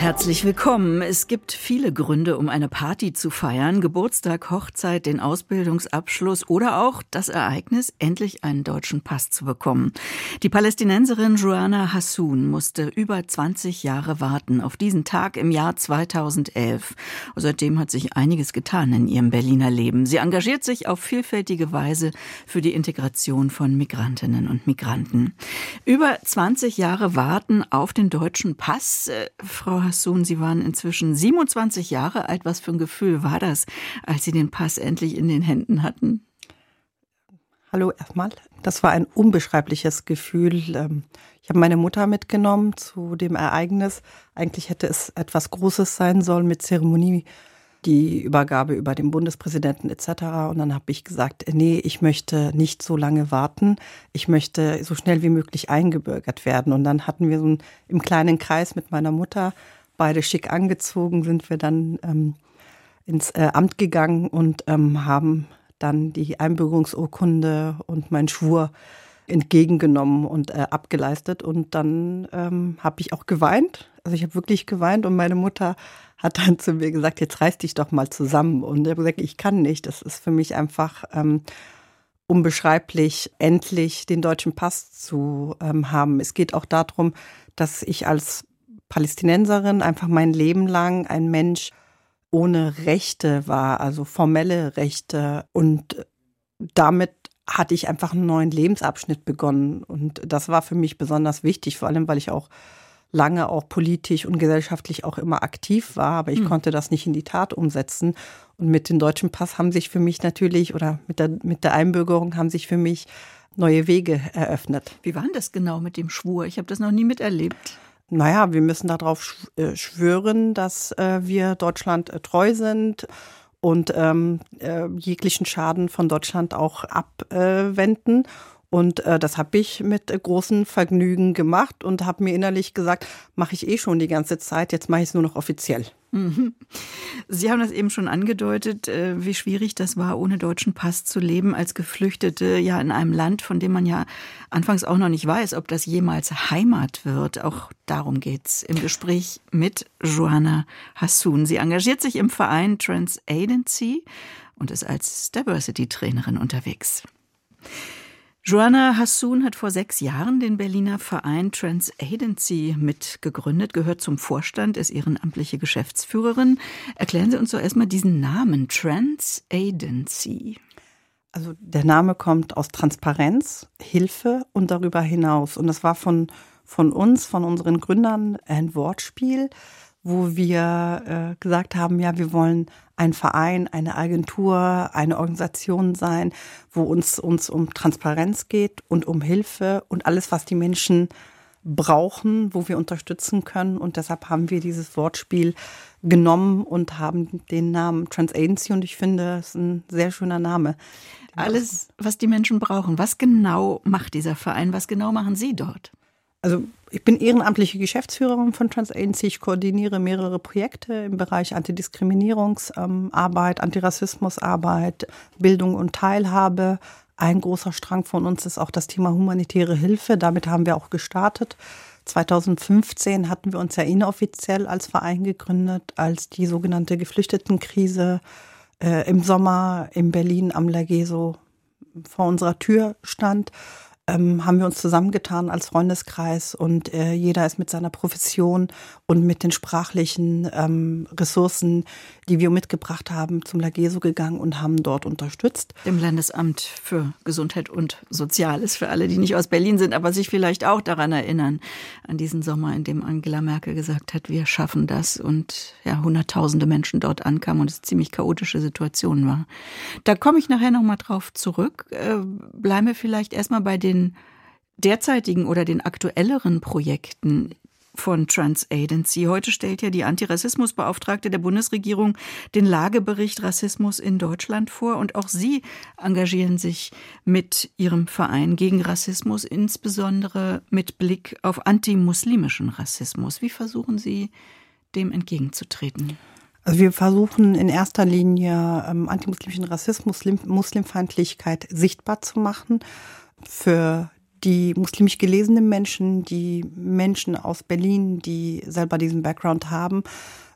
Herzlich willkommen. Es gibt viele Gründe, um eine Party zu feiern. Geburtstag, Hochzeit, den Ausbildungsabschluss oder auch das Ereignis, endlich einen deutschen Pass zu bekommen. Die Palästinenserin Joanna Hassoun musste über 20 Jahre warten auf diesen Tag im Jahr 2011. Seitdem hat sich einiges getan in ihrem Berliner Leben. Sie engagiert sich auf vielfältige Weise für die Integration von Migrantinnen und Migranten. Über 20 Jahre warten auf den deutschen Pass. Äh, Frau Hassoun, Sie waren inzwischen 27 Jahre alt. Was für ein Gefühl war das, als Sie den Pass endlich in den Händen hatten? Hallo erstmal. Das war ein unbeschreibliches Gefühl. Ähm, ich habe meine Mutter mitgenommen zu dem Ereignis. Eigentlich hätte es etwas Großes sein sollen mit Zeremonie, die Übergabe über den Bundespräsidenten etc. Und dann habe ich gesagt, nee, ich möchte nicht so lange warten. Ich möchte so schnell wie möglich eingebürgert werden. Und dann hatten wir so einen, im kleinen Kreis mit meiner Mutter beide schick angezogen, sind wir dann ähm, ins äh, Amt gegangen und ähm, haben dann die Einbürgerungsurkunde und meinen Schwur entgegengenommen und äh, abgeleistet. Und dann ähm, habe ich auch geweint. Also ich habe wirklich geweint und meine Mutter hat dann zu mir gesagt, jetzt reiß dich doch mal zusammen. Und ich habe gesagt, ich kann nicht. Das ist für mich einfach ähm, unbeschreiblich, endlich den deutschen Pass zu ähm, haben. Es geht auch darum, dass ich als Palästinenserin einfach mein Leben lang ein Mensch ohne Rechte war, also formelle Rechte. Und damit hatte ich einfach einen neuen Lebensabschnitt begonnen. Und das war für mich besonders wichtig, vor allem weil ich auch lange auch politisch und gesellschaftlich auch immer aktiv war, aber ich mhm. konnte das nicht in die Tat umsetzen. Und mit dem deutschen Pass haben sich für mich natürlich oder mit der, mit der Einbürgerung haben sich für mich neue Wege eröffnet. Wie war denn das genau mit dem Schwur? Ich habe das noch nie miterlebt. Naja, wir müssen darauf äh, schwören, dass äh, wir Deutschland äh, treu sind und ähm, äh, jeglichen Schaden von Deutschland auch abwenden. Und äh, das habe ich mit großem Vergnügen gemacht und habe mir innerlich gesagt, mache ich eh schon die ganze Zeit, jetzt mache ich es nur noch offiziell. Mhm. Sie haben das eben schon angedeutet, äh, wie schwierig das war, ohne deutschen Pass zu leben als Geflüchtete, ja in einem Land, von dem man ja anfangs auch noch nicht weiß, ob das jemals Heimat wird. Auch darum geht's im Gespräch mit Joanna Hassoun. Sie engagiert sich im Verein Trans Agency und ist als Diversity-Trainerin unterwegs. Joanna Hassoun hat vor sechs Jahren den Berliner Verein Trans Agency mitgegründet, gehört zum Vorstand, ist ehrenamtliche Geschäftsführerin. Erklären Sie uns doch erstmal diesen Namen Trans Agency. Also der Name kommt aus Transparenz, Hilfe und darüber hinaus. Und das war von, von uns, von unseren Gründern ein Wortspiel, wo wir äh, gesagt haben, ja, wir wollen ein Verein, eine Agentur, eine Organisation sein, wo uns, uns um Transparenz geht und um Hilfe und alles, was die Menschen brauchen, wo wir unterstützen können. Und deshalb haben wir dieses Wortspiel genommen und haben den Namen Transagency und ich finde, es ist ein sehr schöner Name. Alles, was die Menschen brauchen. Was genau macht dieser Verein? Was genau machen Sie dort? Also ich bin ehrenamtliche Geschäftsführerin von TransAgency. Ich koordiniere mehrere Projekte im Bereich Antidiskriminierungsarbeit, Antirassismusarbeit, Bildung und Teilhabe. Ein großer Strang von uns ist auch das Thema humanitäre Hilfe. Damit haben wir auch gestartet. 2015 hatten wir uns ja inoffiziell als Verein gegründet, als die sogenannte Geflüchtetenkrise äh, im Sommer in Berlin am Lageso vor unserer Tür stand ähm, haben wir uns zusammengetan als Freundeskreis und äh, jeder ist mit seiner Profession und mit den sprachlichen ähm, Ressourcen, die wir mitgebracht haben, zum Lageso gegangen und haben dort unterstützt. Dem Landesamt für Gesundheit und Soziales, für alle, die nicht aus Berlin sind, aber sich vielleicht auch daran erinnern, an diesen Sommer, in dem Angela Merkel gesagt hat, wir schaffen das und ja, hunderttausende Menschen dort ankamen und es ziemlich chaotische Situation war. Da komme ich nachher nochmal drauf zurück. Äh, bleibe vielleicht erstmal bei den derzeitigen oder den aktuelleren Projekten von Trans Agency. Heute stellt ja die Antirassismusbeauftragte der Bundesregierung den Lagebericht Rassismus in Deutschland vor und auch Sie engagieren sich mit Ihrem Verein gegen Rassismus, insbesondere mit Blick auf antimuslimischen Rassismus. Wie versuchen Sie dem entgegenzutreten? Also wir versuchen in erster Linie ähm, antimuslimischen Rassismus, Muslimfeindlichkeit sichtbar zu machen für die muslimisch gelesenen Menschen, die Menschen aus Berlin, die selber diesen Background haben,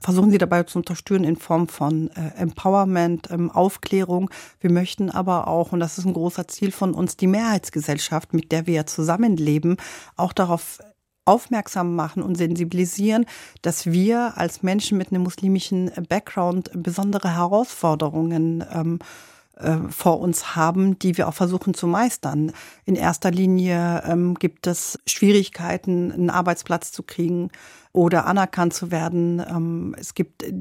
versuchen sie dabei zu unterstützen in Form von äh, Empowerment, ähm, Aufklärung. Wir möchten aber auch, und das ist ein großer Ziel von uns, die Mehrheitsgesellschaft, mit der wir ja zusammenleben, auch darauf aufmerksam machen und sensibilisieren, dass wir als Menschen mit einem muslimischen Background besondere Herausforderungen ähm, äh, vor uns haben, die wir auch versuchen zu meistern. In erster Linie ähm, gibt es Schwierigkeiten, einen Arbeitsplatz zu kriegen oder anerkannt zu werden. Ähm, es gibt äh,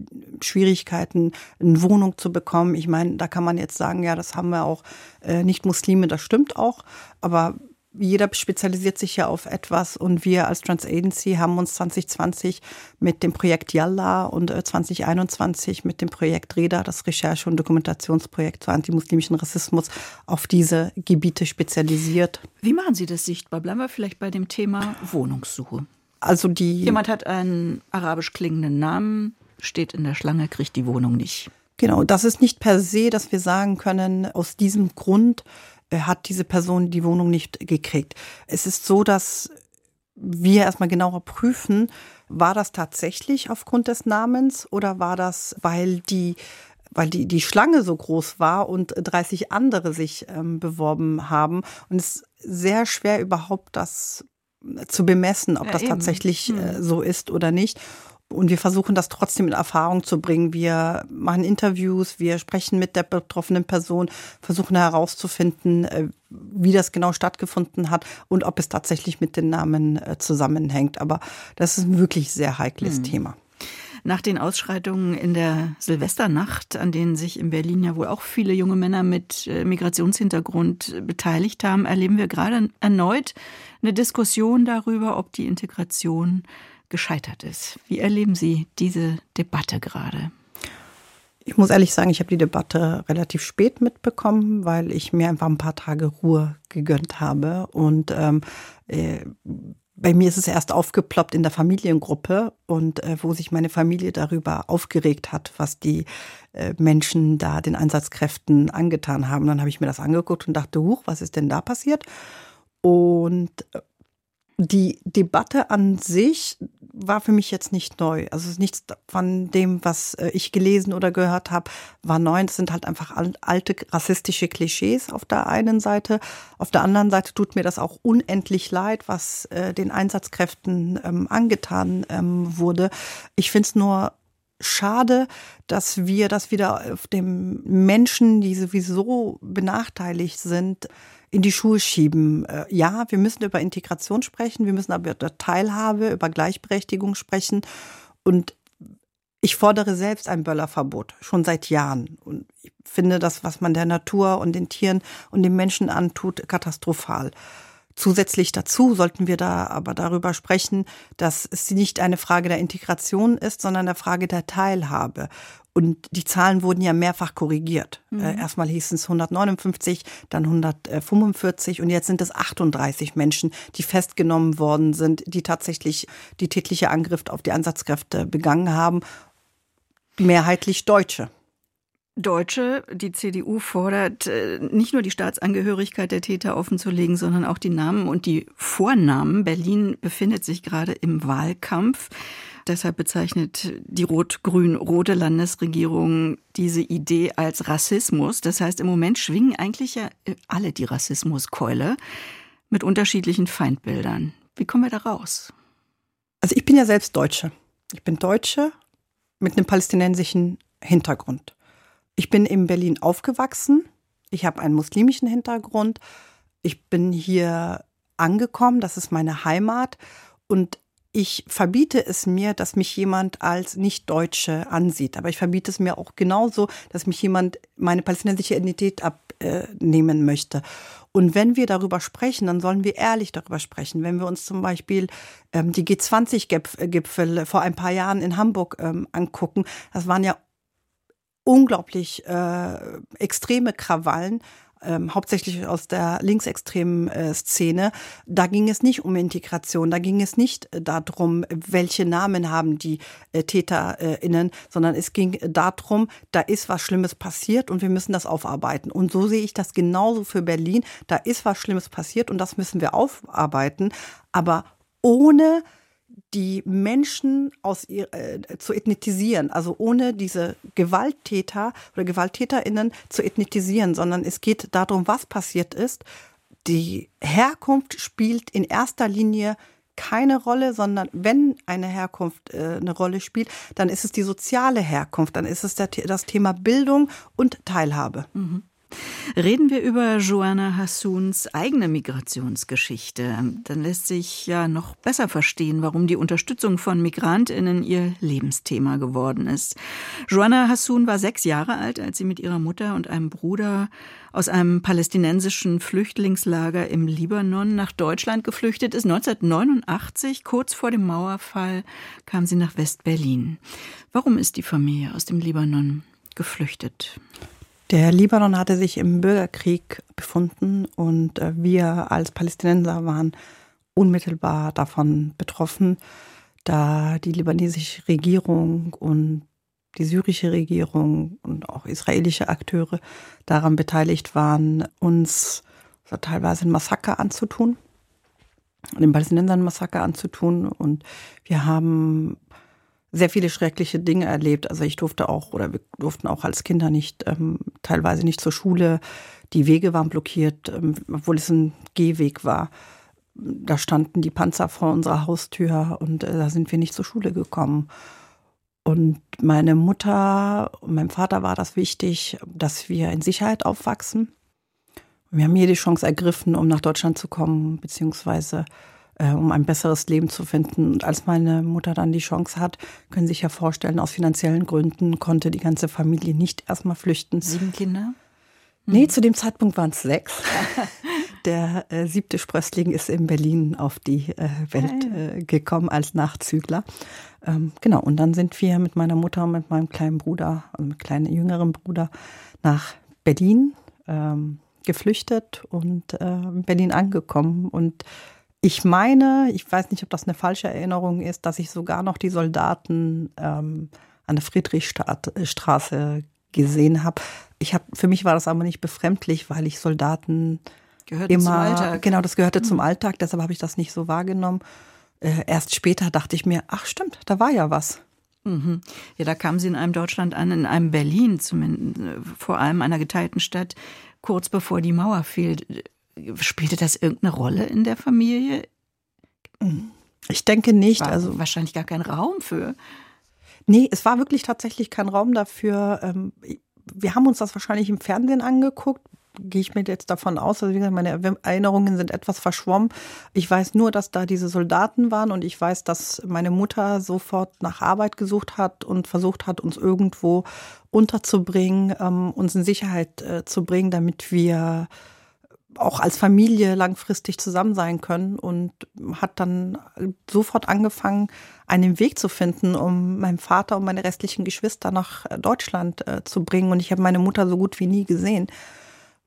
Schwierigkeiten, eine Wohnung zu bekommen. Ich meine, da kann man jetzt sagen, ja, das haben wir auch äh, nicht Muslime, das stimmt auch. Aber jeder spezialisiert sich ja auf etwas und wir als Trans Agency haben uns 2020 mit dem Projekt Yalla und 2021 äh, mit dem Projekt REDA, das Recherche- und Dokumentationsprojekt zu antimuslimischen Rassismus, auf diese Gebiete spezialisiert. Wie machen Sie das sichtbar? Bleiben wir vielleicht bei dem Thema Wohnungssuche. Also die Jemand hat einen arabisch klingenden Namen, steht in der Schlange, kriegt die Wohnung nicht. Genau, das ist nicht per se, dass wir sagen können, aus diesem Grund hat diese Person die Wohnung nicht gekriegt. Es ist so, dass wir erstmal genauer prüfen, war das tatsächlich aufgrund des Namens oder war das, weil die weil die, die Schlange so groß war und 30 andere sich ähm, beworben haben. Und es ist sehr schwer überhaupt das zu bemessen, ob ja, das eben. tatsächlich äh, hm. so ist oder nicht. Und wir versuchen das trotzdem in Erfahrung zu bringen. Wir machen Interviews, wir sprechen mit der betroffenen Person, versuchen herauszufinden, äh, wie das genau stattgefunden hat und ob es tatsächlich mit den Namen äh, zusammenhängt. Aber das ist ein wirklich sehr heikles mhm. Thema. Nach den Ausschreitungen in der Silvesternacht, an denen sich in Berlin ja wohl auch viele junge Männer mit äh, Migrationshintergrund beteiligt haben, erleben wir gerade erneut eine Diskussion darüber, ob die Integration gescheitert ist. Wie erleben Sie diese Debatte gerade? Ich muss ehrlich sagen, ich habe die Debatte relativ spät mitbekommen, weil ich mir einfach ein paar Tage Ruhe gegönnt habe. Und ähm, äh, bei mir ist es erst aufgeploppt in der Familiengruppe und äh, wo sich meine Familie darüber aufgeregt hat, was die äh, Menschen da den Einsatzkräften angetan haben. Dann habe ich mir das angeguckt und dachte, huch, was ist denn da passiert? Und äh, die Debatte an sich war für mich jetzt nicht neu. Also nichts von dem, was äh, ich gelesen oder gehört habe, war neu. Das sind halt einfach alte rassistische Klischees auf der einen Seite. Auf der anderen Seite tut mir das auch unendlich leid, was äh, den Einsatzkräften ähm, angetan ähm, wurde. Ich finde es nur schade, dass wir das wieder auf dem Menschen, die sowieso benachteiligt sind, in die Schuhe schieben. Äh, ja, wir müssen über Integration sprechen, wir müssen aber über Teilhabe, über Gleichberechtigung sprechen. Und ich fordere selbst ein Böllerverbot, schon seit Jahren. Und ich finde das, was man der Natur und den Tieren und den Menschen antut, katastrophal. Zusätzlich dazu sollten wir da aber darüber sprechen, dass es nicht eine Frage der Integration ist, sondern eine Frage der Teilhabe. Und die Zahlen wurden ja mehrfach korrigiert. Mhm. Äh, erstmal hießen es 159, dann 145 und jetzt sind es 38 Menschen, die festgenommen worden sind, die tatsächlich die tätliche Angriff auf die Ansatzkräfte begangen haben. Mehrheitlich Deutsche. Deutsche, die CDU fordert äh, nicht nur die Staatsangehörigkeit der Täter offenzulegen, sondern auch die Namen und die Vornamen. Berlin befindet sich gerade im Wahlkampf. Deshalb bezeichnet die rot-grün-rote Landesregierung diese Idee als Rassismus. Das heißt, im Moment schwingen eigentlich ja alle die Rassismuskeule mit unterschiedlichen Feindbildern. Wie kommen wir da raus? Also ich bin ja selbst Deutsche. Ich bin Deutsche mit einem palästinensischen Hintergrund. Ich bin in Berlin aufgewachsen. Ich habe einen muslimischen Hintergrund. Ich bin hier angekommen. Das ist meine Heimat. Und ich verbiete es mir, dass mich jemand als Nicht-Deutsche ansieht. Aber ich verbiete es mir auch genauso, dass mich jemand meine palästinensische Identität abnehmen möchte. Und wenn wir darüber sprechen, dann sollen wir ehrlich darüber sprechen. Wenn wir uns zum Beispiel ähm, die G20-Gipfel vor ein paar Jahren in Hamburg ähm, angucken, das waren ja unglaublich äh, extreme Krawallen ähm, hauptsächlich aus der linksextremen äh, Szene, da ging es nicht um Integration, da ging es nicht äh, darum, welche Namen haben die äh, TäterInnen, sondern es ging darum, da ist was Schlimmes passiert und wir müssen das aufarbeiten. Und so sehe ich das genauso für Berlin. Da ist was Schlimmes passiert und das müssen wir aufarbeiten, aber ohne die Menschen aus äh, zu ethnitisieren, also ohne diese Gewalttäter oder Gewalttäterinnen zu ethnitisieren, sondern es geht darum, was passiert ist. Die Herkunft spielt in erster Linie keine Rolle, sondern wenn eine Herkunft äh, eine Rolle spielt, dann ist es die soziale Herkunft, dann ist es der, das Thema Bildung und Teilhabe. Mhm. Reden wir über Joanna Hassuns eigene Migrationsgeschichte. Dann lässt sich ja noch besser verstehen, warum die Unterstützung von Migrantinnen ihr Lebensthema geworden ist. Joanna Hassun war sechs Jahre alt, als sie mit ihrer Mutter und einem Bruder aus einem palästinensischen Flüchtlingslager im Libanon nach Deutschland geflüchtet ist. 1989, kurz vor dem Mauerfall, kam sie nach West-Berlin. Warum ist die Familie aus dem Libanon geflüchtet? Der Libanon hatte sich im Bürgerkrieg befunden und äh, wir als Palästinenser waren unmittelbar davon betroffen, da die libanesische Regierung und die syrische Regierung und auch israelische Akteure daran beteiligt waren, uns teilweise ein Massaker anzutun, den Palästinensern Massaker anzutun. Und wir haben sehr viele schreckliche Dinge erlebt. Also ich durfte auch oder wir durften auch als Kinder nicht ähm, teilweise nicht zur Schule. Die Wege waren blockiert, ähm, obwohl es ein Gehweg war. Da standen die Panzer vor unserer Haustür und äh, da sind wir nicht zur Schule gekommen. Und meine Mutter und meinem Vater war das wichtig, dass wir in Sicherheit aufwachsen. Wir haben jede Chance ergriffen, um nach Deutschland zu kommen, beziehungsweise um ein besseres Leben zu finden. Und als meine Mutter dann die Chance hat, können Sie sich ja vorstellen, aus finanziellen Gründen konnte die ganze Familie nicht erstmal flüchten. Sieben Kinder? Nee, zu dem Zeitpunkt waren es sechs. Der äh, siebte Sprössling ist in Berlin auf die äh, Welt äh, gekommen als Nachzügler. Ähm, genau, und dann sind wir mit meiner Mutter und mit meinem kleinen Bruder, also mit kleinen jüngeren Bruder, nach Berlin ähm, geflüchtet und äh, in Berlin angekommen. Und ich meine, ich weiß nicht, ob das eine falsche Erinnerung ist, dass ich sogar noch die Soldaten ähm, an der Friedrichstraße gesehen habe. Ich habe, für mich war das aber nicht befremdlich, weil ich Soldaten gehörte immer, zum Alltag. genau, das gehörte mhm. zum. Alltag. Deshalb habe ich das nicht so wahrgenommen. Äh, erst später dachte ich mir, ach stimmt, da war ja was. Mhm. Ja, da kam sie in einem Deutschland an, in einem Berlin, zumindest äh, vor allem einer geteilten Stadt, kurz bevor die Mauer fiel. Spielte das irgendeine Rolle in der Familie? Ich denke nicht. War also wahrscheinlich gar kein Raum für. Nee, es war wirklich tatsächlich kein Raum dafür. Ähm, wir haben uns das wahrscheinlich im Fernsehen angeguckt. Gehe ich mir jetzt davon aus, also wie gesagt, meine Erinnerungen sind etwas verschwommen. Ich weiß nur, dass da diese Soldaten waren und ich weiß, dass meine Mutter sofort nach Arbeit gesucht hat und versucht hat, uns irgendwo unterzubringen, ähm, uns in Sicherheit äh, zu bringen, damit wir auch als Familie langfristig zusammen sein können und hat dann sofort angefangen, einen Weg zu finden, um meinen Vater und meine restlichen Geschwister nach Deutschland äh, zu bringen. Und ich habe meine Mutter so gut wie nie gesehen,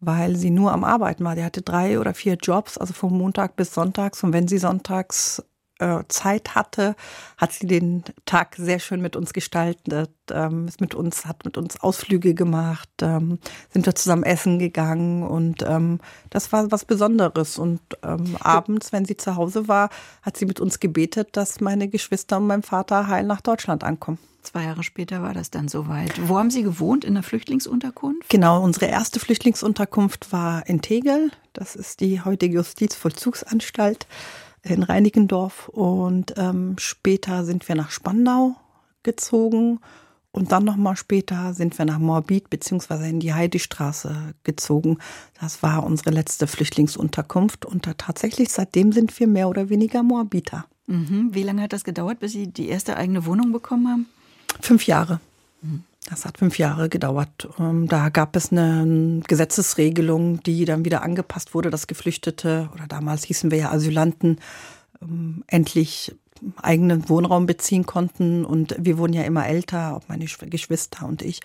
weil sie nur am Arbeiten war. Die hatte drei oder vier Jobs, also von Montag bis Sonntags. Und wenn sie sonntags äh, Zeit hatte, hat sie den Tag sehr schön mit uns gestaltet, ähm, ist mit uns, hat mit uns Ausflüge gemacht, ähm, sind wir zusammen essen gegangen und ähm, das war was Besonderes. Und ähm, abends, wenn sie zu Hause war, hat sie mit uns gebetet, dass meine Geschwister und mein Vater heil nach Deutschland ankommen. Zwei Jahre später war das dann soweit. Wo haben Sie gewohnt? In der Flüchtlingsunterkunft? Genau, unsere erste Flüchtlingsunterkunft war in Tegel. Das ist die heutige Justizvollzugsanstalt in Reinickendorf und ähm, später sind wir nach Spandau gezogen und dann nochmal später sind wir nach Moabit beziehungsweise in die Heidestraße gezogen. Das war unsere letzte Flüchtlingsunterkunft und da tatsächlich seitdem sind wir mehr oder weniger Moabiter. Mhm. Wie lange hat das gedauert, bis Sie die erste eigene Wohnung bekommen haben? Fünf Jahre. Das hat fünf Jahre gedauert. Ähm, Da gab es eine Gesetzesregelung, die dann wieder angepasst wurde, dass Geflüchtete oder damals hießen wir ja Asylanten ähm, endlich eigenen Wohnraum beziehen konnten. Und wir wurden ja immer älter, auch meine Geschwister und ich.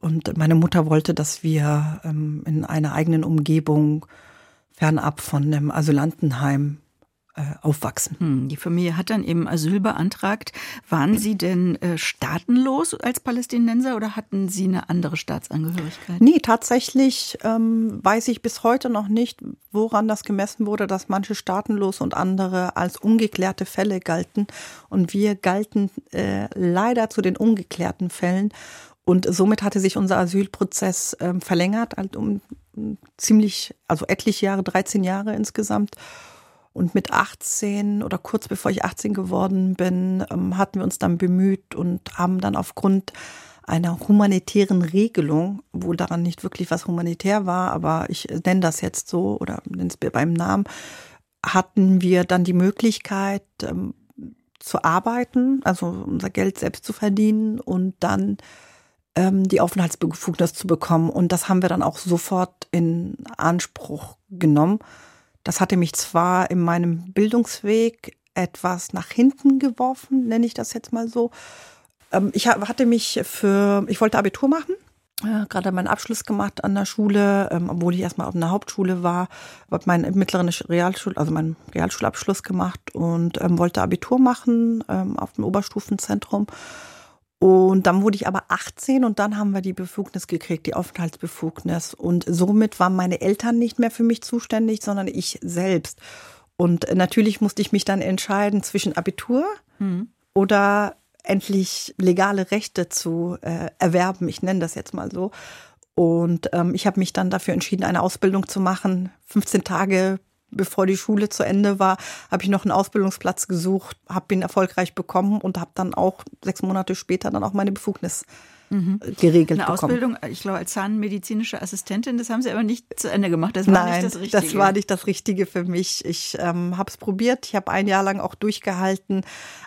Und meine Mutter wollte, dass wir ähm, in einer eigenen Umgebung fernab von einem Asylantenheim aufwachsen. Hm, die Familie hat dann eben Asyl beantragt. Waren Sie denn äh, staatenlos als Palästinenser oder hatten Sie eine andere Staatsangehörigkeit? Nee, tatsächlich ähm, weiß ich bis heute noch nicht, woran das gemessen wurde, dass manche staatenlos und andere als ungeklärte Fälle galten. Und wir galten äh, leider zu den ungeklärten Fällen. Und somit hatte sich unser Asylprozess ähm, verlängert, halt um ziemlich, also etliche Jahre, 13 Jahre insgesamt. Und mit 18 oder kurz bevor ich 18 geworden bin, ähm, hatten wir uns dann bemüht und haben dann aufgrund einer humanitären Regelung, obwohl daran nicht wirklich was humanitär war, aber ich nenne das jetzt so oder nenne es beim Namen, hatten wir dann die Möglichkeit ähm, zu arbeiten, also unser Geld selbst zu verdienen und dann ähm, die Aufenthaltsbefugnis zu bekommen. Und das haben wir dann auch sofort in Anspruch genommen. Das hatte mich zwar in meinem Bildungsweg etwas nach hinten geworfen, nenne ich das jetzt mal so. Ähm, ich hatte mich für, ich wollte Abitur machen, gerade meinen Abschluss gemacht an der Schule, ähm, obwohl ich erstmal auf einer Hauptschule war, habe meinen mittleren Realschul, also meinen Realschulabschluss gemacht und ähm, wollte Abitur machen auf dem Oberstufenzentrum und dann wurde ich aber 18 und dann haben wir die Befugnis gekriegt, die Aufenthaltsbefugnis. Und somit waren meine Eltern nicht mehr für mich zuständig, sondern ich selbst. Und natürlich musste ich mich dann entscheiden zwischen Abitur mhm. oder endlich legale Rechte zu äh, erwerben. Ich nenne das jetzt mal so. Und ähm, ich habe mich dann dafür entschieden, eine Ausbildung zu machen. 15 Tage bevor die Schule zu Ende war, habe ich noch einen Ausbildungsplatz gesucht, habe ihn erfolgreich bekommen und habe dann auch sechs Monate später dann auch meine Befugnis mhm. geregelt Eine bekommen. Ausbildung, ich glaube, als zahnmedizinische Assistentin, das haben Sie aber nicht zu Ende gemacht. Das war Nein, nicht das Richtige. das war nicht das Richtige für mich. Ich ähm, habe es probiert, ich habe ein Jahr lang auch durchgehalten,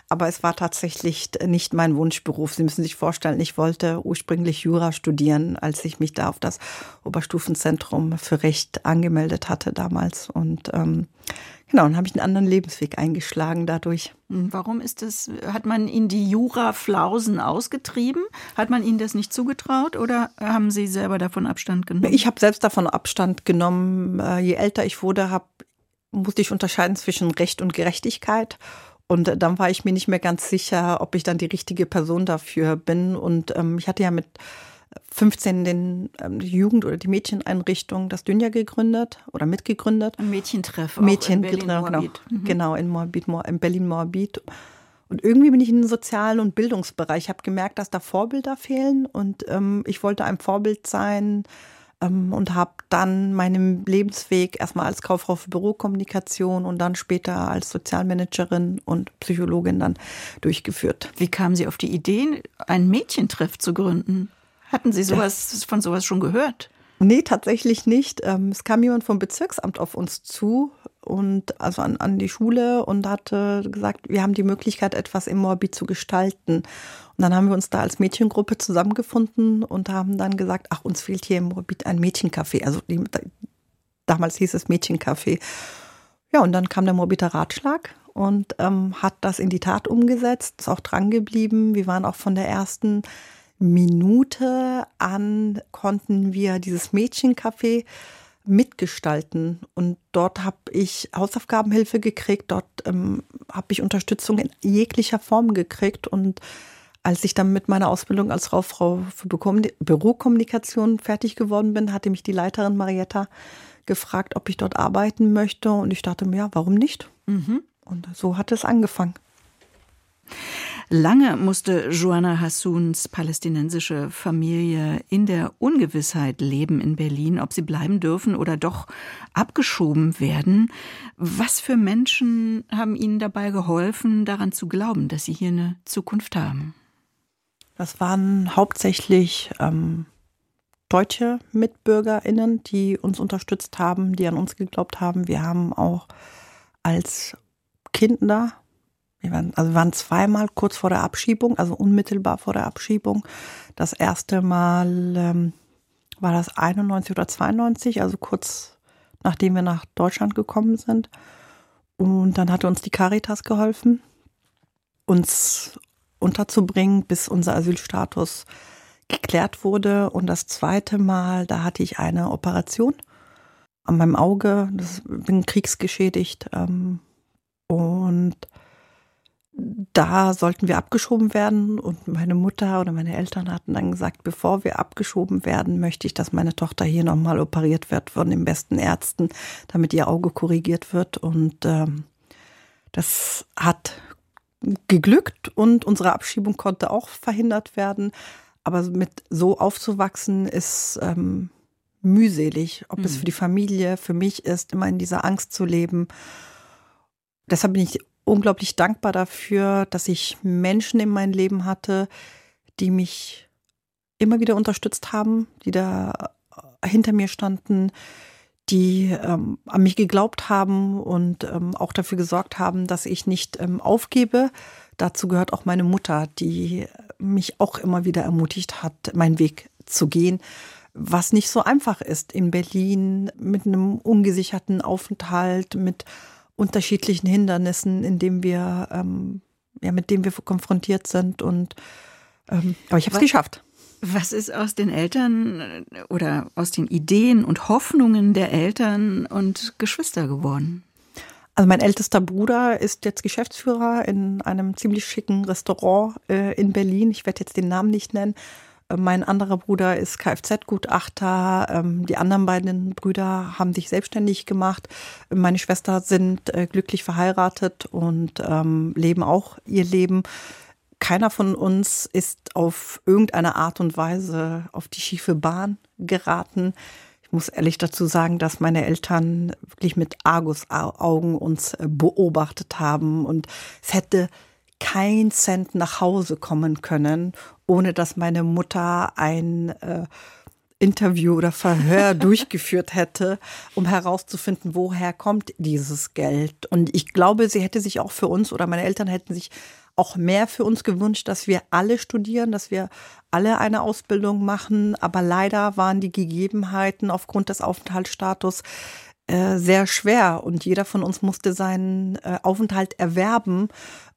aber es war tatsächlich nicht mein Wunschberuf. Sie müssen sich vorstellen, ich wollte ursprünglich Jura studieren, als ich mich da auf das Oberstufenzentrum für Recht angemeldet hatte damals. Und ähm, Genau, dann habe ich einen anderen Lebensweg eingeschlagen dadurch. Hm, warum ist das? Hat man Ihnen die Jura-Flausen ausgetrieben? Hat man Ihnen das nicht zugetraut oder haben Sie selber davon Abstand genommen? Ich habe selbst davon Abstand genommen. Äh, je älter ich wurde, hab, musste ich unterscheiden zwischen Recht und Gerechtigkeit. Und dann war ich mir nicht mehr ganz sicher, ob ich dann die richtige Person dafür bin. Und ähm, ich hatte ja mit 15 den ähm, die Jugend- oder die Mädcheneinrichtung das Dünja gegründet oder mitgegründet. Ein Mädchentreff. Mädchen, in genau, genau, mhm. genau, in Moabit, in Berlin-Moabit. Und irgendwie bin ich in den sozialen und Bildungsbereich. Ich habe gemerkt, dass da Vorbilder fehlen und ähm, ich wollte ein Vorbild sein ähm, und habe dann meinen Lebensweg erstmal als Kauffrau für Bürokommunikation und dann später als Sozialmanagerin und Psychologin dann durchgeführt. Wie kamen Sie auf die Idee, einen Mädchentreff zu gründen? Hatten Sie sowas von sowas schon gehört? Nee, tatsächlich nicht. Ähm, es kam jemand vom Bezirksamt auf uns zu und also an, an die Schule und hatte gesagt, wir haben die Möglichkeit, etwas im Moabit zu gestalten. Und dann haben wir uns da als Mädchengruppe zusammengefunden und haben dann gesagt, ach, uns fehlt hier im Moabit ein Mädchencafé. Also die, damals hieß es Mädchencafé. Ja, und dann kam der Moabiter Ratschlag und ähm, hat das in die Tat umgesetzt, ist auch dran geblieben. Wir waren auch von der ersten Minute an konnten wir dieses Mädchencafé mitgestalten. Und dort habe ich Hausaufgabenhilfe gekriegt, dort ähm, habe ich Unterstützung in jeglicher Form gekriegt. Und als ich dann mit meiner Ausbildung als Raufrau für Bürokommunikation fertig geworden bin, hatte mich die Leiterin Marietta gefragt, ob ich dort arbeiten möchte. Und ich dachte mir, ja, warum nicht? Mhm. Und so hat es angefangen. Lange musste Joanna Hassuns palästinensische Familie in der Ungewissheit leben in Berlin, ob sie bleiben dürfen oder doch abgeschoben werden. Was für Menschen haben Ihnen dabei geholfen, daran zu glauben, dass Sie hier eine Zukunft haben? Das waren hauptsächlich ähm, deutsche MitbürgerInnen, die uns unterstützt haben, die an uns geglaubt haben. Wir haben auch als Kinder wir waren, also wir waren zweimal kurz vor der Abschiebung, also unmittelbar vor der Abschiebung. Das erste Mal ähm, war das 91 oder 92, also kurz nachdem wir nach Deutschland gekommen sind. Und dann hatte uns die Caritas geholfen, uns unterzubringen, bis unser Asylstatus geklärt wurde. Und das zweite Mal, da hatte ich eine Operation an meinem Auge. Das, bin kriegsgeschädigt. Ähm, und da sollten wir abgeschoben werden und meine Mutter oder meine Eltern hatten dann gesagt, bevor wir abgeschoben werden, möchte ich, dass meine Tochter hier nochmal operiert wird von den besten Ärzten, damit ihr Auge korrigiert wird. Und ähm, das hat geglückt und unsere Abschiebung konnte auch verhindert werden. Aber mit so aufzuwachsen ist ähm, mühselig, ob mhm. es für die Familie, für mich ist, immer in dieser Angst zu leben. Deshalb bin ich unglaublich dankbar dafür, dass ich Menschen in meinem Leben hatte, die mich immer wieder unterstützt haben, die da hinter mir standen, die ähm, an mich geglaubt haben und ähm, auch dafür gesorgt haben, dass ich nicht ähm, aufgebe. Dazu gehört auch meine Mutter, die mich auch immer wieder ermutigt hat, meinen Weg zu gehen, was nicht so einfach ist in Berlin mit einem ungesicherten Aufenthalt, mit unterschiedlichen Hindernissen, in dem wir, ähm, ja, mit denen wir konfrontiert sind. Und ähm, aber ich habe es geschafft. Was ist aus den Eltern äh, oder aus den Ideen und Hoffnungen der Eltern und Geschwister geworden? Also mein ältester Bruder ist jetzt Geschäftsführer in einem ziemlich schicken Restaurant äh, in Berlin. Ich werde jetzt den Namen nicht nennen. Mein anderer Bruder ist Kfz-Gutachter. Ähm, die anderen beiden Brüder haben sich selbstständig gemacht. Meine Schwester sind äh, glücklich verheiratet und ähm, leben auch ihr Leben. Keiner von uns ist auf irgendeine Art und Weise auf die schiefe Bahn geraten. Ich muss ehrlich dazu sagen, dass meine Eltern wirklich mit Argusaugen uns äh, beobachtet haben und es hätte kein Cent nach Hause kommen können, ohne dass meine Mutter ein äh, Interview oder Verhör durchgeführt hätte, um herauszufinden, woher kommt dieses Geld. Und ich glaube, sie hätte sich auch für uns oder meine Eltern hätten sich auch mehr für uns gewünscht, dass wir alle studieren, dass wir alle eine Ausbildung machen. Aber leider waren die Gegebenheiten aufgrund des Aufenthaltsstatus äh, sehr schwer und jeder von uns musste seinen äh, Aufenthalt erwerben.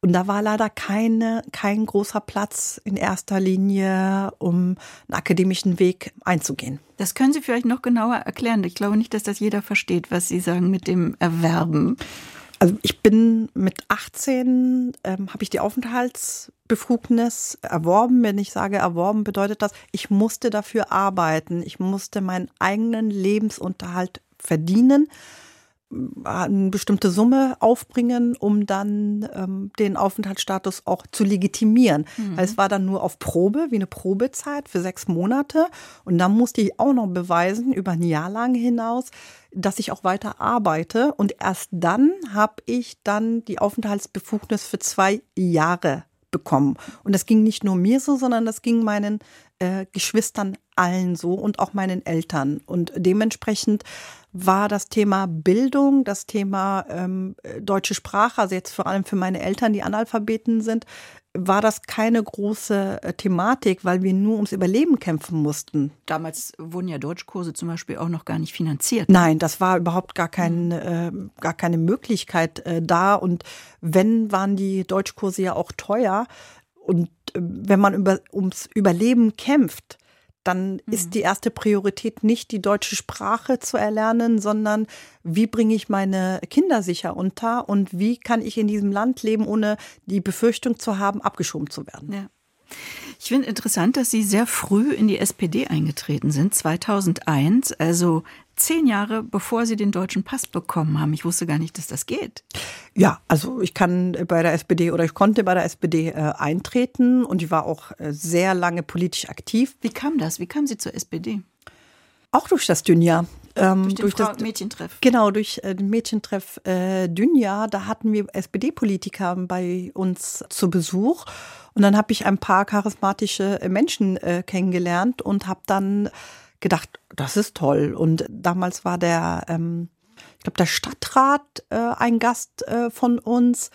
Und da war leider keine, kein großer Platz in erster Linie, um einen akademischen Weg einzugehen. Das können Sie vielleicht noch genauer erklären. Ich glaube nicht, dass das jeder versteht, was Sie sagen mit dem Erwerben. Also ich bin mit 18 ähm, habe ich die Aufenthaltsbefugnis erworben. Wenn ich sage erworben, bedeutet das, ich musste dafür arbeiten. Ich musste meinen eigenen Lebensunterhalt verdienen, eine bestimmte Summe aufbringen, um dann ähm, den Aufenthaltsstatus auch zu legitimieren. Mhm. es war dann nur auf Probe, wie eine Probezeit für sechs Monate. Und dann musste ich auch noch beweisen, über ein Jahr lang hinaus, dass ich auch weiter arbeite. Und erst dann habe ich dann die Aufenthaltsbefugnis für zwei Jahre bekommen. Und das ging nicht nur mir so, sondern das ging meinen äh, Geschwistern allen so und auch meinen Eltern. Und dementsprechend war das Thema Bildung, das Thema ähm, deutsche Sprache, also jetzt vor allem für meine Eltern, die Analphabeten sind, war das keine große äh, Thematik, weil wir nur ums Überleben kämpfen mussten. Damals wurden ja Deutschkurse zum Beispiel auch noch gar nicht finanziert. Nein, das war überhaupt gar, kein, äh, gar keine Möglichkeit äh, da. Und wenn, waren die Deutschkurse ja auch teuer. Und äh, wenn man über, ums Überleben kämpft, dann mhm. ist die erste Priorität nicht die deutsche Sprache zu erlernen, sondern wie bringe ich meine Kinder sicher unter und wie kann ich in diesem Land leben, ohne die Befürchtung zu haben, abgeschoben zu werden. Ja. Ich finde interessant, dass Sie sehr früh in die SPD eingetreten sind, 2001, also zehn Jahre bevor Sie den deutschen Pass bekommen haben. Ich wusste gar nicht, dass das geht. Ja, also ich kann bei der SPD oder ich konnte bei der SPD äh, eintreten und ich war auch äh, sehr lange politisch aktiv. Wie kam das? Wie kam Sie zur SPD? Auch durch das Dünja. Ähm, durch, durch das Mädchentreff. Genau, durch äh, den Mädchentreff äh, Dünja. Da hatten wir SPD-Politiker bei uns zu Besuch. Und dann habe ich ein paar charismatische Menschen äh, kennengelernt und habe dann gedacht, das ist toll. Und damals war der, ähm, ich glaube, der Stadtrat äh, ein Gast äh, von uns.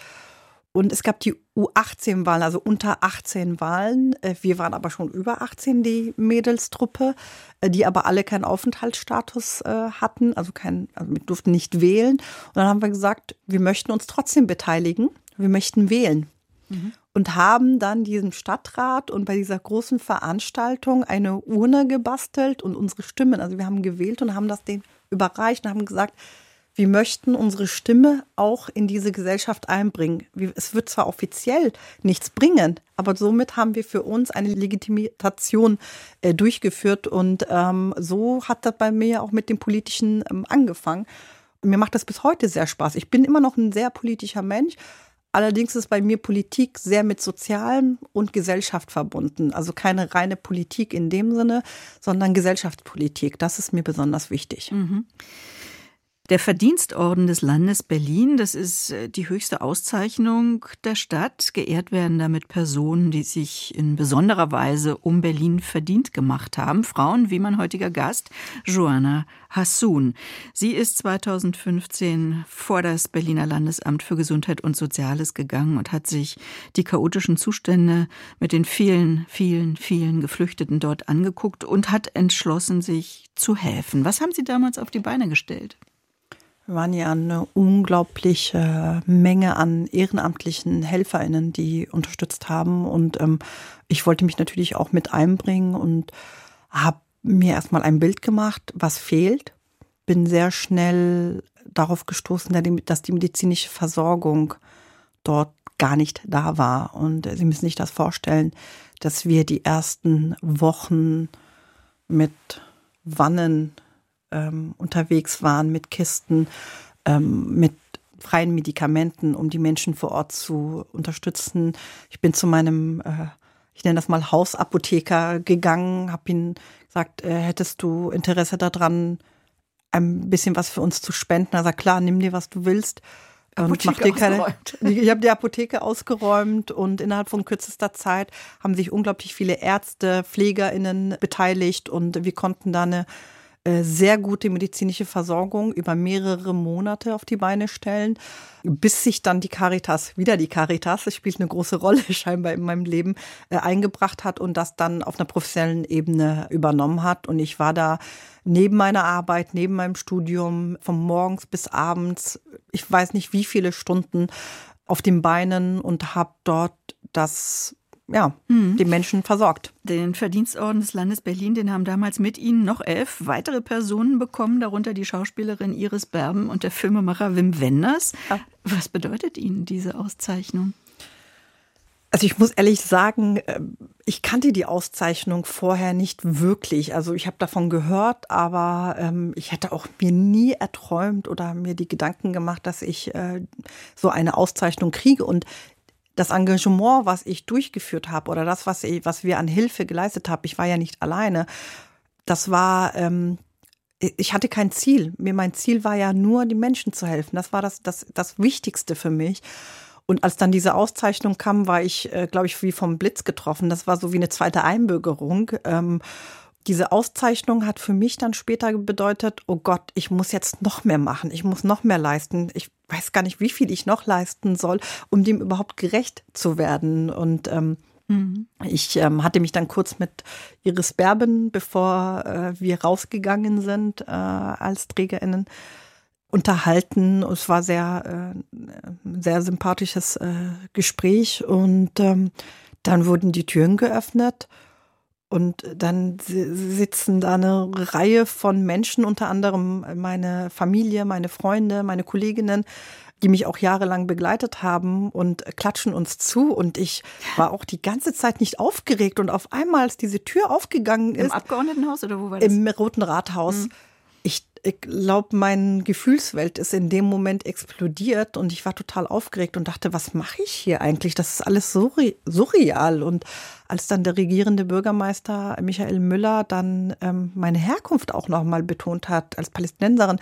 Und es gab die U18-Wahlen, also unter 18 Wahlen. Äh, wir waren aber schon über 18, die Mädelstruppe, äh, die aber alle keinen Aufenthaltsstatus äh, hatten, also, kein, also wir durften nicht wählen. Und dann haben wir gesagt, wir möchten uns trotzdem beteiligen, wir möchten wählen. mhm. und haben dann diesem Stadtrat und bei dieser großen Veranstaltung eine Urne gebastelt und unsere Stimmen, also wir haben gewählt und haben das denen überreicht und haben gesagt, wir möchten unsere Stimme auch in diese Gesellschaft einbringen. Es wird zwar offiziell nichts bringen, aber somit haben wir für uns eine Legitimation äh, durchgeführt und ähm, so hat das bei mir auch mit dem Politischen ähm, angefangen. Mir macht das bis heute sehr Spaß. Ich bin immer noch ein sehr politischer Mensch. Allerdings ist bei mir Politik sehr mit Sozialem und Gesellschaft verbunden. Also keine reine Politik in dem Sinne, sondern Gesellschaftspolitik. Das ist mir besonders wichtig. Mhm. Der Verdienstorden des Landes Berlin, das ist äh, die höchste Auszeichnung der Stadt. Geehrt werden damit Personen, die sich in besonderer Weise um Berlin verdient gemacht haben. Frauen wie mein heutiger Gast, Joanna Hassun. Sie ist 2015 vor das Berliner Landesamt für Gesundheit und Soziales gegangen und hat sich die chaotischen Zustände mit den vielen, vielen, vielen Geflüchteten dort angeguckt und hat entschlossen, sich zu helfen. Was haben Sie damals auf die Beine gestellt? Wir waren ja eine unglaubliche Menge an ehrenamtlichen HelferInnen, die unterstützt haben. Und ähm, ich wollte mich natürlich auch mit einbringen und habe mir erstmal ein Bild gemacht, was fehlt. Bin sehr schnell darauf gestoßen, dass die medizinische Versorgung dort gar nicht da war. Und Sie müssen sich das vorstellen, dass wir die ersten Wochen mit Wannen ähm, unterwegs waren mit Kisten, ähm, mit freien Medikamenten, um die Menschen vor Ort zu unterstützen. Ich bin zu meinem, äh, ich nenne das mal Hausapotheker gegangen, habe ihn gesagt, äh, hättest du Interesse daran, ein bisschen was für uns zu spenden? Er sagt, klar, nimm dir, was du willst. Und mach dir keine. Ich habe die Apotheke ausgeräumt und innerhalb von kürzester Zeit haben sich unglaublich viele Ärzte, PflegerInnen beteiligt und wir konnten da eine sehr gute medizinische Versorgung über mehrere Monate auf die Beine stellen, bis sich dann die Caritas, wieder die Caritas, das spielt eine große Rolle scheinbar in meinem Leben, äh, eingebracht hat und das dann auf einer professionellen Ebene übernommen hat. Und ich war da neben meiner Arbeit, neben meinem Studium, von morgens bis abends, ich weiß nicht wie viele Stunden auf den Beinen und habe dort das ja, mhm. die Menschen versorgt. Den Verdienstorden des Landes Berlin, den haben damals mit Ihnen noch elf weitere Personen bekommen, darunter die Schauspielerin Iris Berben und der Filmemacher Wim Wenders. Ja. Was bedeutet Ihnen diese Auszeichnung? Also ich muss ehrlich sagen, äh, ich kannte die Auszeichnung vorher nicht wirklich. Also ich habe davon gehört, aber ähm, ich hätte auch mir nie erträumt oder mir die Gedanken gemacht, dass ich äh, so eine Auszeichnung kriege. Und das Engagement, was ich durchgeführt habe oder das, was, ich, was wir an Hilfe geleistet haben, ich war ja nicht alleine, das war, ähm, ich hatte kein Ziel. Mir mein Ziel war ja nur, die Menschen zu helfen. Das war das, das, das Wichtigste für mich. Und als dann diese Auszeichnung kam, war ich, äh, glaube ich, wie vom Blitz getroffen. Das war so wie eine zweite Einbürgerung. Ähm, diese Auszeichnung hat für mich dann später bedeutet, oh Gott, ich muss jetzt noch mehr machen, ich muss noch mehr leisten. Ich weiß gar nicht, wie viel ich noch leisten soll, um dem überhaupt gerecht zu werden. Und ähm, mhm. ich ähm, hatte mich dann kurz mit Iris Berben, bevor äh, wir rausgegangen sind äh, als TrägerInnen, unterhalten. Es war sehr, äh, sehr sympathisches äh, Gespräch und ähm, dann wurden die Türen geöffnet und dann sitzen da eine Reihe von Menschen, unter anderem meine Familie, meine Freunde, meine Kolleginnen, die mich auch jahrelang begleitet haben und klatschen uns zu. Und ich war auch die ganze Zeit nicht aufgeregt. Und auf einmal, als diese Tür aufgegangen ist. Im Abgeordnetenhaus oder wo war das? Im Roten Rathaus. Mhm. Ich, glaube, meine Gefühlswelt ist in dem Moment explodiert und ich war total aufgeregt und dachte, was mache ich hier eigentlich? Das ist alles surreal. Und als dann der regierende Bürgermeister Michael Müller dann ähm, meine Herkunft auch nochmal betont hat als Palästinenserin.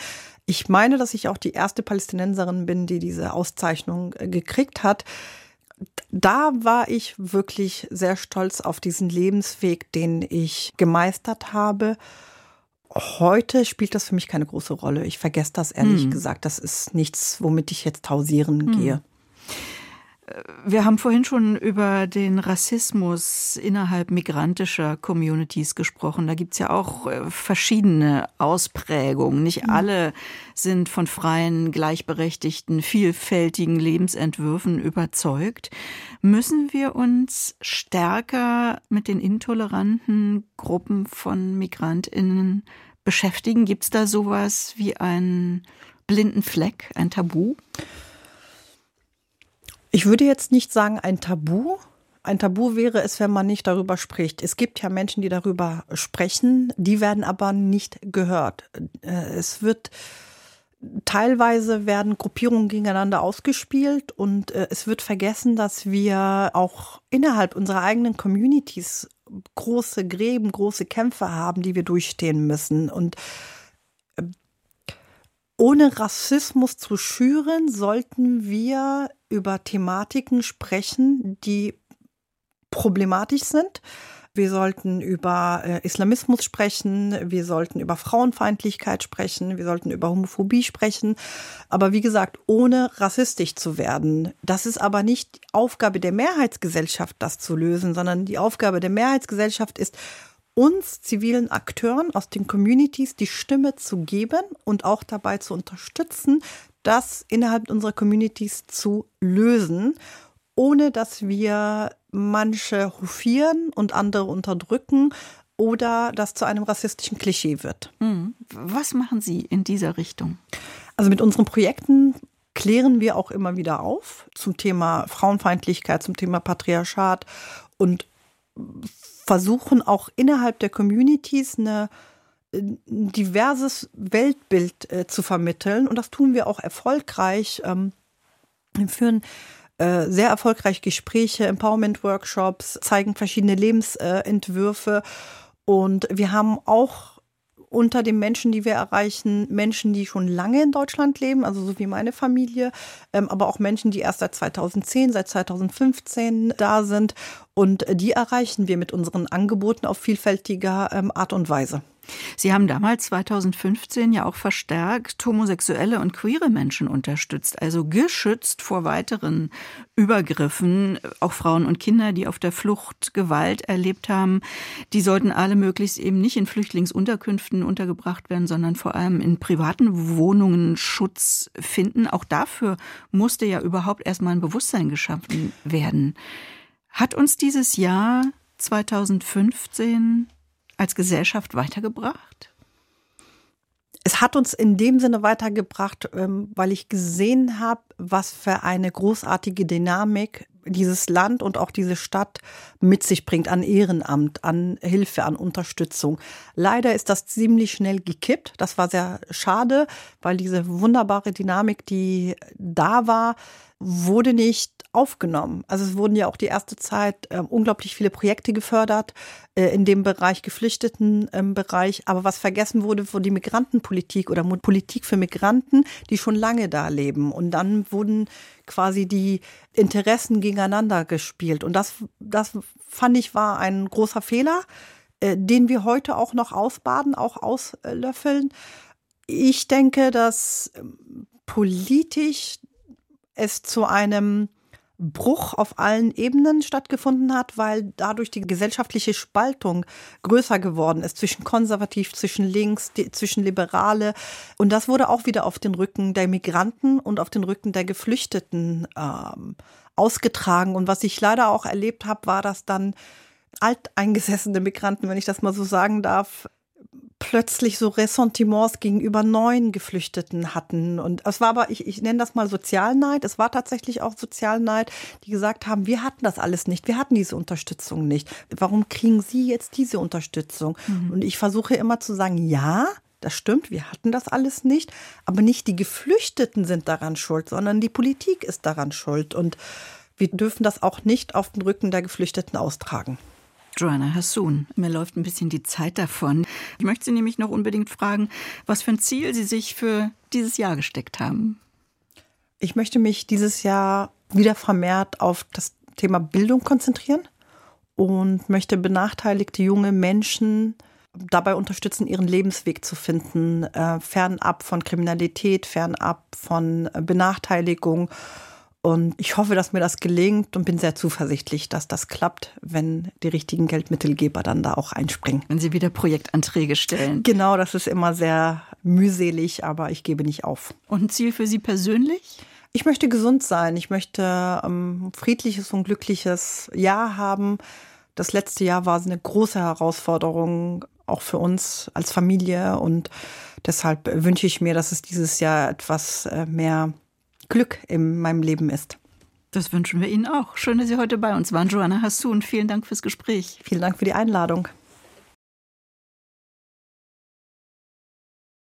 Ich meine, dass ich auch die erste Palästinenserin bin, die diese Auszeichnung äh, gekriegt hat. Da war ich wirklich sehr stolz auf diesen Lebensweg, den ich gemeistert habe. Heute spielt das für mich keine große Rolle. Ich vergesse das ehrlich hm. gesagt. Das ist nichts, womit ich jetzt hausieren hm. gehe. Wir haben vorhin schon über den Rassismus innerhalb migrantischer Communities gesprochen. Da gibt's ja auch äh, verschiedene Ausprägungen. Nicht mhm. alle sind von freien, gleichberechtigten, vielfältigen Lebensentwürfen überzeugt. Müssen wir uns stärker mit den intoleranten Gruppen von Migrantinnen beschäftigen? Gibt's da sowas wie einen blinden Fleck, ein Tabu? Ich würde jetzt nicht sagen ein Tabu. Ein Tabu wäre es, wenn man nicht darüber spricht. Es gibt ja Menschen, die darüber sprechen, die werden aber nicht gehört. Äh, es wird teilweise werden Gruppierungen gegeneinander ausgespielt und äh, es wird vergessen, dass wir auch innerhalb unserer eigenen Communities große Gräben, große Kämpfe haben, die wir durchstehen müssen. Und ohne Rassismus zu schüren, sollten wir über Thematiken sprechen, die problematisch sind. Wir sollten über äh, Islamismus sprechen, wir sollten über Frauenfeindlichkeit sprechen, wir sollten über Homophobie sprechen. Aber wie gesagt, ohne rassistisch zu werden. Das ist aber nicht Aufgabe der Mehrheitsgesellschaft, das zu lösen, sondern die Aufgabe der Mehrheitsgesellschaft ist, uns zivilen Akteuren aus den Communities die Stimme zu geben und auch dabei zu unterstützen, das innerhalb unserer Communities zu lösen, ohne dass wir manche hofieren und andere unterdrücken oder das zu einem rassistischen Klischee wird. Mhm. Was machen Sie in dieser Richtung? Also mit unseren Projekten klären wir auch immer wieder auf zum Thema Frauenfeindlichkeit, zum Thema Patriarchat und versuchen auch innerhalb der Communities eine ein diverses Weltbild äh, zu vermitteln. Und das tun wir auch erfolgreich. Ähm, wir führen äh, sehr erfolgreich Gespräche, Empowerment-Workshops, zeigen verschiedene Lebensentwürfe. Und wir haben auch unter den Menschen, die wir erreichen, Menschen, die schon lange in Deutschland leben, also so wie meine Familie, ähm, aber auch Menschen, die erst seit 2010, seit 2015 da sind. Und die erreichen wir mit unseren Angeboten auf vielfältiger ähm, Art und Weise. Sie haben damals 2015 ja auch verstärkt homosexuelle und queere Menschen unterstützt, also geschützt vor weiteren Übergriffen. Auch Frauen und Kinder, die auf der Flucht Gewalt erlebt haben, die sollten alle möglichst eben nicht in Flüchtlingsunterkünften untergebracht werden, sondern vor allem in privaten Wohnungen Schutz finden. Auch dafür musste ja überhaupt erstmal ein Bewusstsein geschaffen werden. Hat uns dieses Jahr 2015 als Gesellschaft weitergebracht? Es hat uns in dem Sinne weitergebracht, ähm, weil ich gesehen habe, was für eine großartige Dynamik dieses Land und auch diese Stadt mit sich bringt an Ehrenamt, an Hilfe, an Unterstützung. Leider ist das ziemlich schnell gekippt. Das war sehr schade, weil diese wunderbare Dynamik, die da war, wurde nicht aufgenommen. Also es wurden ja auch die erste Zeit äh, unglaublich viele Projekte gefördert äh, in dem Bereich geflüchteten ähm, Bereich. Aber was vergessen wurde, wurde die Migrantenpolitik oder Politik für Migranten, die schon lange da leben. Und dann wurden quasi die Interessen gegeneinander gespielt. Und das, das fand ich war ein großer Fehler, äh, den wir heute auch noch ausbaden, auch auslöffeln. Ich denke, dass ähm, politisch es zu einem Bruch auf allen Ebenen stattgefunden hat, weil dadurch die gesellschaftliche Spaltung größer geworden ist zwischen konservativ, zwischen links, die, zwischen Liberale. Und das wurde auch wieder auf den Rücken der Migranten und auf den Rücken der Geflüchteten ähm, ausgetragen. Und was ich leider auch erlebt habe, war, dass dann alteingesessene Migranten, wenn ich das mal so sagen darf, plötzlich so Ressentiments gegenüber neuen Geflüchteten hatten. Und es war aber, ich, ich nenne das mal Sozialneid. Es war tatsächlich auch Sozialneid, die gesagt haben, wir hatten das alles nicht, wir hatten diese Unterstützung nicht. Warum kriegen Sie jetzt diese Unterstützung? Mhm. Und ich versuche immer zu sagen, ja, das stimmt, wir hatten das alles nicht, aber nicht die Geflüchteten sind daran schuld, sondern die Politik ist daran schuld. Und wir dürfen das auch nicht auf den Rücken der Geflüchteten austragen. Joanna Hassoun. Mir läuft ein bisschen die Zeit davon. Ich möchte Sie nämlich noch unbedingt fragen, was für ein Ziel Sie sich für dieses Jahr gesteckt haben. Ich möchte mich dieses Jahr wieder vermehrt auf das Thema Bildung konzentrieren und möchte benachteiligte junge Menschen dabei unterstützen, ihren Lebensweg zu finden, äh, fernab von Kriminalität, fernab von Benachteiligung Und ich hoffe, dass mir das gelingt und bin sehr zuversichtlich, dass das klappt, wenn die richtigen Geldmittelgeber dann da auch einspringen. Wenn Sie wieder Projektanträge stellen. Genau, das ist immer sehr mühselig, aber ich gebe nicht auf. Und ein Ziel für Sie persönlich? Ich möchte gesund sein. Ich möchte ein ähm, friedliches und glückliches Jahr haben. Das letzte Jahr war eine große Herausforderung, auch für uns als Familie. Und deshalb wünsche ich mir, dass es dieses Jahr etwas äh, mehr Glück in meinem Leben ist. Das wünschen wir Ihnen auch. Schön, dass Sie heute bei uns waren, Joanna Hassun. Vielen Dank fürs Gespräch. Vielen Dank für die Einladung.